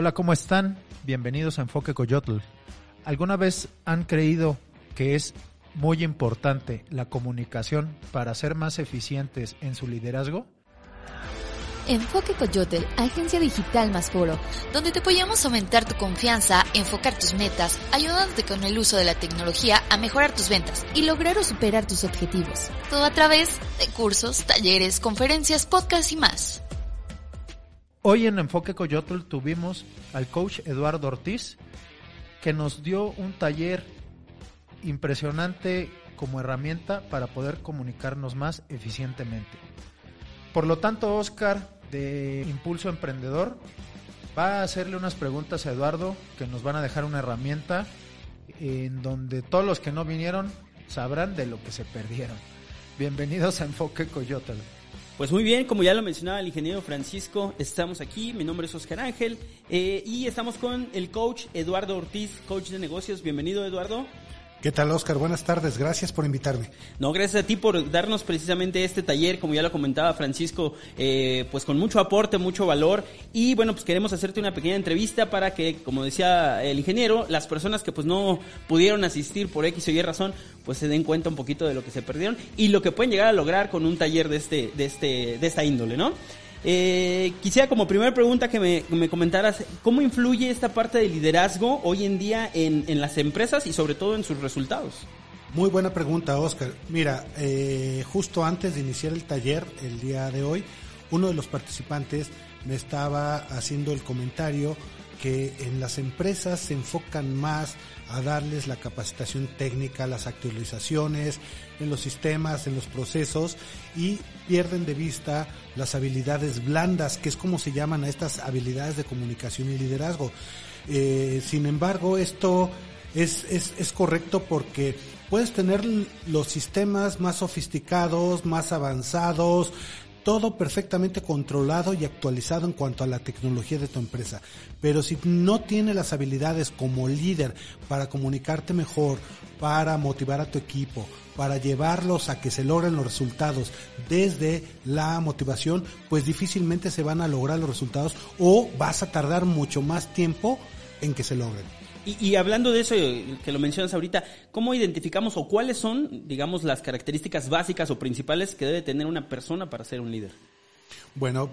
Hola, ¿cómo están? Bienvenidos a Enfoque Coyotl. ¿Alguna vez han creído que es muy importante la comunicación para ser más eficientes en su liderazgo? Enfoque Coyotel, agencia digital más foro, donde te apoyamos aumentar tu confianza, enfocar tus metas, ayudándote con el uso de la tecnología a mejorar tus ventas y lograr o superar tus objetivos. Todo a través de cursos, talleres, conferencias, podcasts y más. Hoy en Enfoque Coyotl tuvimos al coach Eduardo Ortiz, que nos dio un taller impresionante como herramienta para poder comunicarnos más eficientemente. Por lo tanto, Oscar, de Impulso Emprendedor, va a hacerle unas preguntas a Eduardo que nos van a dejar una herramienta en donde todos los que no vinieron sabrán de lo que se perdieron. Bienvenidos a Enfoque Coyotl. Pues muy bien, como ya lo mencionaba el ingeniero Francisco, estamos aquí, mi nombre es Oscar Ángel eh, y estamos con el coach Eduardo Ortiz, coach de negocios. Bienvenido Eduardo. ¿Qué tal, Oscar? Buenas tardes. Gracias por invitarme. No, gracias a ti por darnos precisamente este taller, como ya lo comentaba Francisco, eh, pues con mucho aporte, mucho valor. Y bueno, pues queremos hacerte una pequeña entrevista para que, como decía el ingeniero, las personas que pues no pudieron asistir por X o Y razón, pues se den cuenta un poquito de lo que se perdieron y lo que pueden llegar a lograr con un taller de este, de este, de esta índole, ¿no? Eh, quisiera como primera pregunta que me, comentaras, ¿cómo influye esta parte del liderazgo hoy en día en, las empresas y sobre todo en sus resultados? Muy buena pregunta, Oscar. Mira, eh, justo antes de iniciar el taller, el día de hoy, uno de los participantes me estaba haciendo el comentario que en las empresas se enfocan más a darles la capacitación técnica, las actualizaciones en los sistemas, en los procesos y pierden de vista las habilidades blandas, que es como se llaman a estas habilidades de comunicación y liderazgo. Eh, sin embargo, esto es, es, es correcto porque puedes tener los sistemas más sofisticados, más avanzados, todo perfectamente controlado y actualizado en cuanto a la tecnología de tu empresa. Pero si no tienes las habilidades como líder para comunicarte mejor, para motivar a tu equipo, para llevarlos a que se logren los resultados desde la motivación, pues difícilmente se van a lograr los resultados o vas a tardar mucho más tiempo en que se logren. Y, hablando de eso, que lo mencionas ahorita, ¿cómo identificamos o cuáles son, digamos, las características básicas o principales que debe tener una persona para ser un líder? Bueno,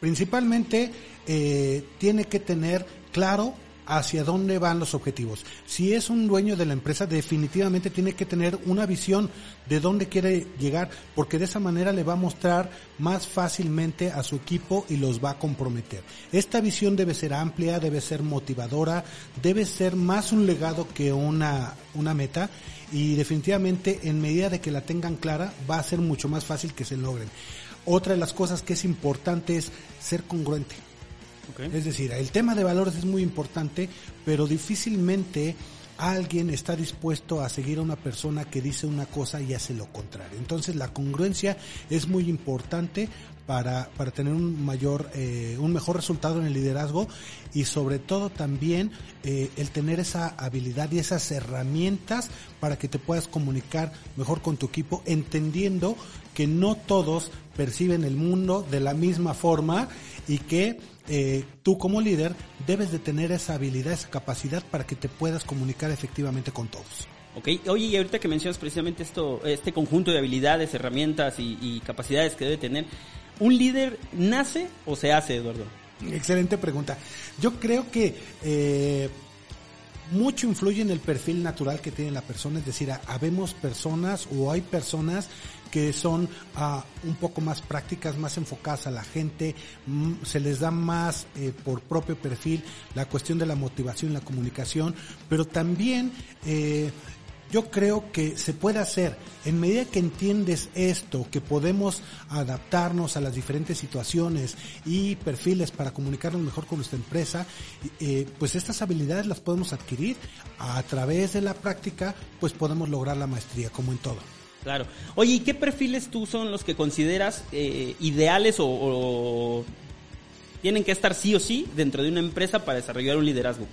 principalmente eh, tiene que tener claro hacia dónde van los objetivos. Si es un dueño de la empresa, definitivamente tiene que tener una visión de dónde quiere llegar, porque de esa manera le va a mostrar más fácilmente a su equipo y los va a comprometer. Esta visión debe ser amplia, debe ser motivadora, debe ser más un legado que una, una meta y definitivamente en medida de que la tengan clara va a ser mucho más fácil que se logren. Otra de las cosas que es importante es ser congruente es decir, el tema de valores es muy importante, pero difícilmente alguien está dispuesto a seguir a una persona que dice una cosa y hace lo contrario. Entonces la congruencia es muy importante para, para tener un mayor, eh, un mejor resultado en el liderazgo y sobre todo también eh, el tener esa habilidad y esas herramientas para que te puedas comunicar mejor con tu equipo, entendiendo que no todos perciben el mundo de la misma forma y que eh, tú como líder debes de tener esa habilidad, esa capacidad para que te puedas comunicar efectivamente con todos. Ok, oye, y ahorita que mencionas precisamente esto, este conjunto de habilidades, herramientas y, capacidades que debe tener, ¿un líder nace o se hace, Eduardo? Excelente pregunta. Yo creo que eh, mucho influye en el perfil natural que tiene la persona, es decir, habemos personas o hay personas que son ah, un poco más prácticas, más enfocadas a la gente, mm, se les da más eh, por propio perfil la cuestión de la motivación, la comunicación, pero también eh, yo creo que se puede hacer. En medida que entiendes esto, que podemos adaptarnos a las diferentes situaciones y perfiles para comunicarnos mejor con nuestra empresa, eh, pues estas habilidades las podemos adquirir a través de la práctica, pues podemos lograr la maestría, como en todo. Claro. Oye, ¿y qué perfiles tú son los que consideras eh, ideales o, o tienen que estar sí o sí dentro de una empresa para desarrollar un liderazgo?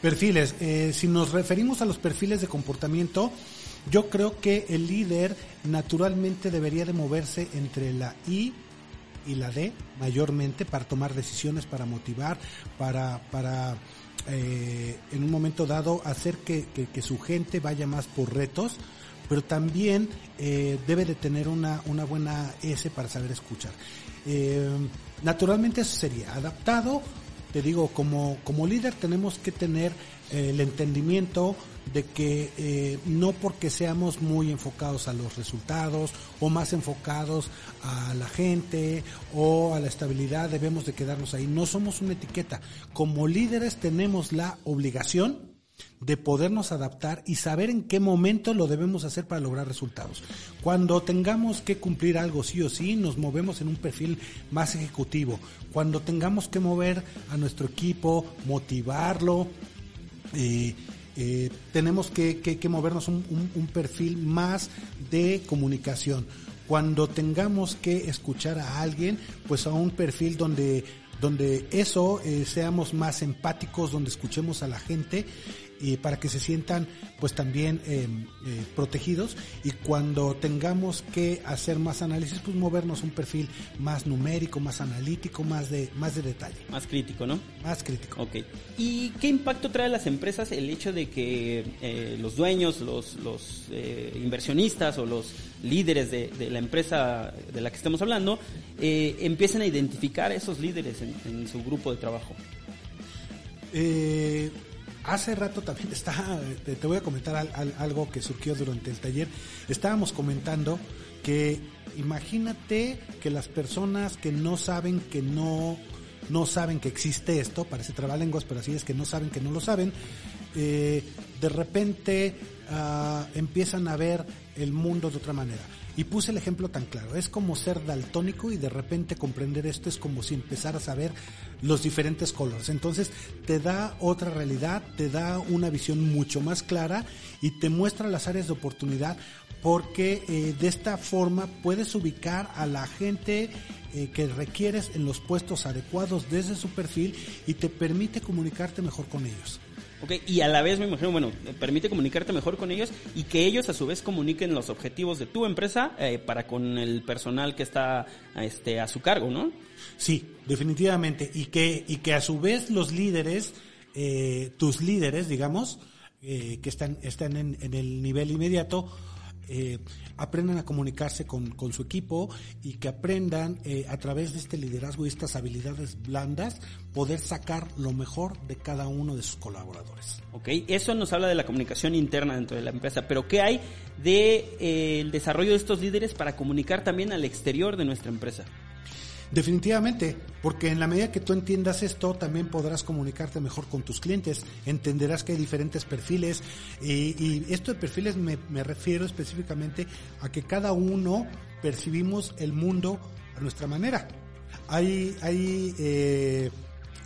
Perfiles. Eh, si nos referimos a los perfiles de comportamiento, yo creo que el líder naturalmente debería de moverse entre la I y la D mayormente para tomar decisiones, para motivar, para, para eh, en un momento dado hacer que, que, su gente vaya más por retos, pero también eh, debe de tener una, una buena S para saber escuchar. Eh, naturalmente eso sería adaptado te digo, como, como líder tenemos que tener eh, el entendimiento de que eh, no porque seamos muy enfocados a los resultados o más enfocados a la gente o a la estabilidad debemos de quedarnos ahí. No somos una etiqueta. Como líderes tenemos la obligación de podernos adaptar y saber en qué momento lo debemos hacer para lograr resultados. Cuando tengamos que cumplir algo sí o sí, nos movemos en un perfil más ejecutivo. Cuando tengamos que mover a nuestro equipo, motivarlo, eh, eh, tenemos que, movernos un, un, perfil más de comunicación. Cuando tengamos que escuchar a alguien, pues a un perfil donde donde eso eh, seamos más empáticos, donde escuchemos a la gente y para que se sientan pues también eh, eh, protegidos y cuando tengamos que hacer más análisis pues movernos un perfil más numérico, más analítico, más de más de detalle. Más crítico, ¿no? Más crítico. Ok. ¿Y qué impacto trae a las empresas el hecho de que eh, los dueños, los, los inversionistas o los líderes de, de, la empresa de la que estamos hablando empiecen a identificar esos líderes en, en su grupo de trabajo? Eh, hace rato también está, te, voy a comentar algo que surgió durante el taller. Estábamos comentando que imagínate que las personas que no saben que no, no saben que existe esto, parece trabalenguas, pero así es que no saben que no lo saben, eh, de repente uh, empiezan a ver el mundo de otra manera. Y puse el ejemplo tan claro, es como ser daltónico y de repente comprender esto es como si empezara a saber los diferentes colores. Entonces te da otra realidad, te da una visión mucho más clara y te muestra las áreas de oportunidad porque eh, de esta forma puedes ubicar a la gente eh, que requieres en los puestos adecuados desde su perfil y te permite comunicarte mejor con ellos. Okay, y a la vez me imagino, bueno, permite comunicarte mejor con ellos y que ellos a su vez comuniquen los objetivos de tu empresa eh, para con el personal que está este, a su cargo, ¿no? Sí, definitivamente. Y que, y que a su vez los líderes, eh, tus líderes, digamos, eh, que están, están en, en el nivel inmediato, eh, aprendan a comunicarse con, con, su equipo y que aprendan eh, a través de este liderazgo y estas habilidades blandas poder sacar lo mejor de cada uno de sus colaboradores. Ok, eso nos habla de la comunicación interna dentro de la empresa, pero ¿qué hay del de, eh, desarrollo de estos líderes para comunicar también al exterior de nuestra empresa? Definitivamente, porque en la medida que tú entiendas esto, también podrás comunicarte mejor con tus clientes, entenderás que hay diferentes perfiles y, esto de perfiles me, refiero específicamente a que cada uno percibimos el mundo a nuestra manera. Hay, hay eh,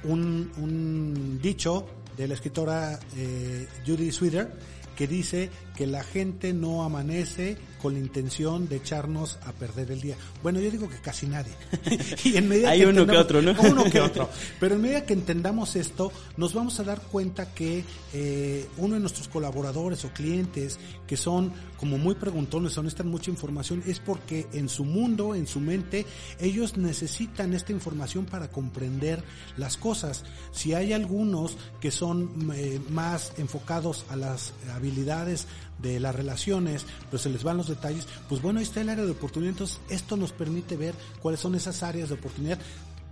un, un, dicho de la escritora eh, Judy Sweeter que dice que la gente no amanece con la intención de echarnos a perder el día. Bueno, yo digo que casi nadie. y en medida Hay uno que otro, ¿no? Uno que otro. Pero en medida que entendamos esto, nos vamos a dar cuenta que eh, uno de nuestros colaboradores o clientes que son como muy preguntones, o necesitan mucha información, es porque en su mundo, en su mente, ellos necesitan esta información para comprender las cosas. Si hay algunos que son eh, más enfocados a las habilidades de las relaciones, pero se les van los detalles, pues bueno, ahí está el área de oportunidad. Entonces, esto nos permite ver cuáles son esas áreas de oportunidad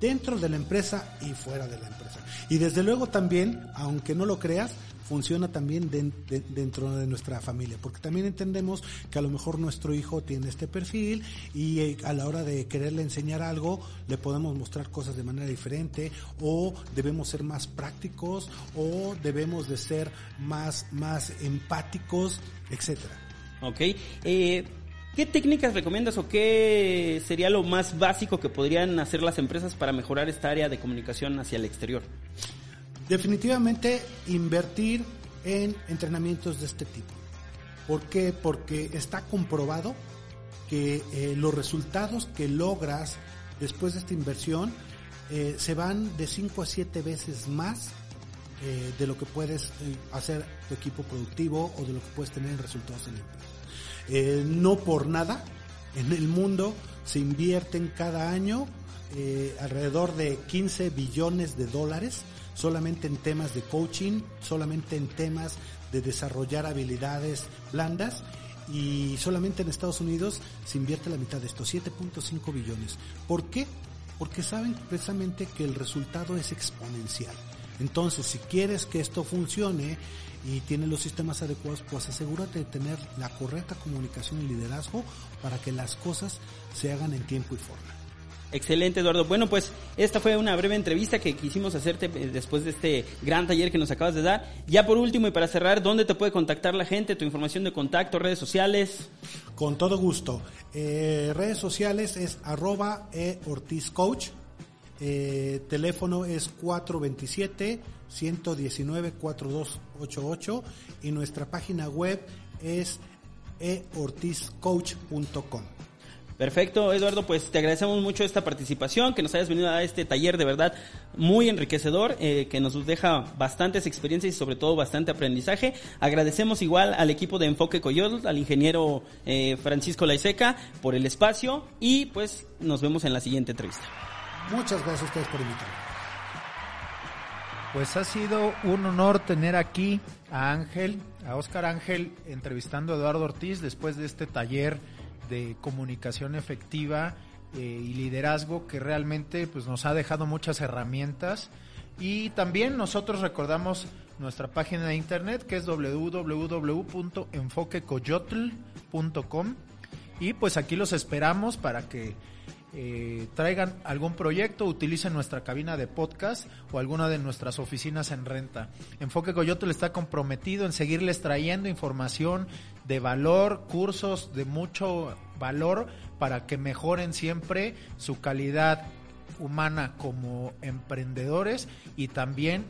dentro de la empresa y fuera de la empresa. Y desde luego también, aunque no lo creas, funciona también dentro de nuestra familia, porque también entendemos que a lo mejor nuestro hijo tiene este perfil y eh, a la hora de quererle enseñar algo le podemos mostrar cosas de manera diferente o debemos ser más prácticos o debemos de ser más, más empáticos, etcétera. Ok. Eh, ¿Qué técnicas recomiendas o qué sería lo más básico que podrían hacer las empresas para mejorar esta área de comunicación hacia el exterior? Definitivamente invertir en entrenamientos de este tipo. ¿Por qué? Porque está comprobado que eh, los resultados que logras después de esta inversión eh, se van de 5 a 7 veces más eh, de lo que puedes hacer tu equipo productivo o de lo que puedes tener en resultados en la empresa. No por nada, en el mundo se invierten cada año alrededor de 15 billones de dólares solamente en temas de coaching, solamente en temas de desarrollar habilidades blandas y solamente en Estados Unidos se invierte la mitad de esto, 7.5 billones. ¿Por qué? Porque saben precisamente que el resultado es exponencial. Entonces, si quieres que esto funcione y tiene los sistemas adecuados, pues asegúrate de tener la correcta comunicación y liderazgo para que las cosas se hagan en tiempo y forma. Excelente, Eduardo. Bueno, pues esta fue una breve entrevista que quisimos hacerte eh, después de este gran taller que nos acabas de dar. Ya por último y para cerrar, ¿dónde te puede contactar la gente? Tu información de contacto, redes sociales. Con todo gusto. Eh, redes sociales es arroba e Ortiz Coach. Eh, teléfono es 427-119-4288 y nuestra página web es eortizcoach.com. Perfecto, Eduardo, pues te agradecemos mucho esta participación, que nos hayas venido a este taller de verdad muy enriquecedor, eh, que nos deja bastantes experiencias y sobre todo bastante aprendizaje. Agradecemos igual al equipo de Enfoque Coyotl, al ingeniero eh, Francisco Laiseca por el espacio y pues nos vemos en la siguiente entrevista. Muchas gracias a ustedes por invitarme. Pues ha sido un honor tener aquí a Ángel, a Óscar Ángel, entrevistando a Eduardo Ortiz después de este taller de comunicación efectiva eh, y liderazgo que realmente pues, nos ha dejado muchas herramientas. Y también nosotros recordamos nuestra página de internet que es www.enfoquecoyotl.com y pues aquí los esperamos para que eh, traigan algún proyecto, utilicen nuestra cabina de podcast o alguna de nuestras oficinas en renta. Enfoque Coyotl está comprometido en seguirles trayendo información de valor, cursos de mucho valor para que mejoren siempre su calidad humana como emprendedores y también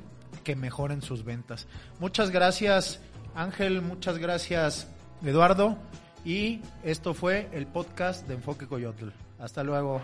que mejoren sus ventas. Muchas gracias Ángel, muchas gracias Eduardo y esto fue el podcast de Enfoque Coyotl. Hasta luego.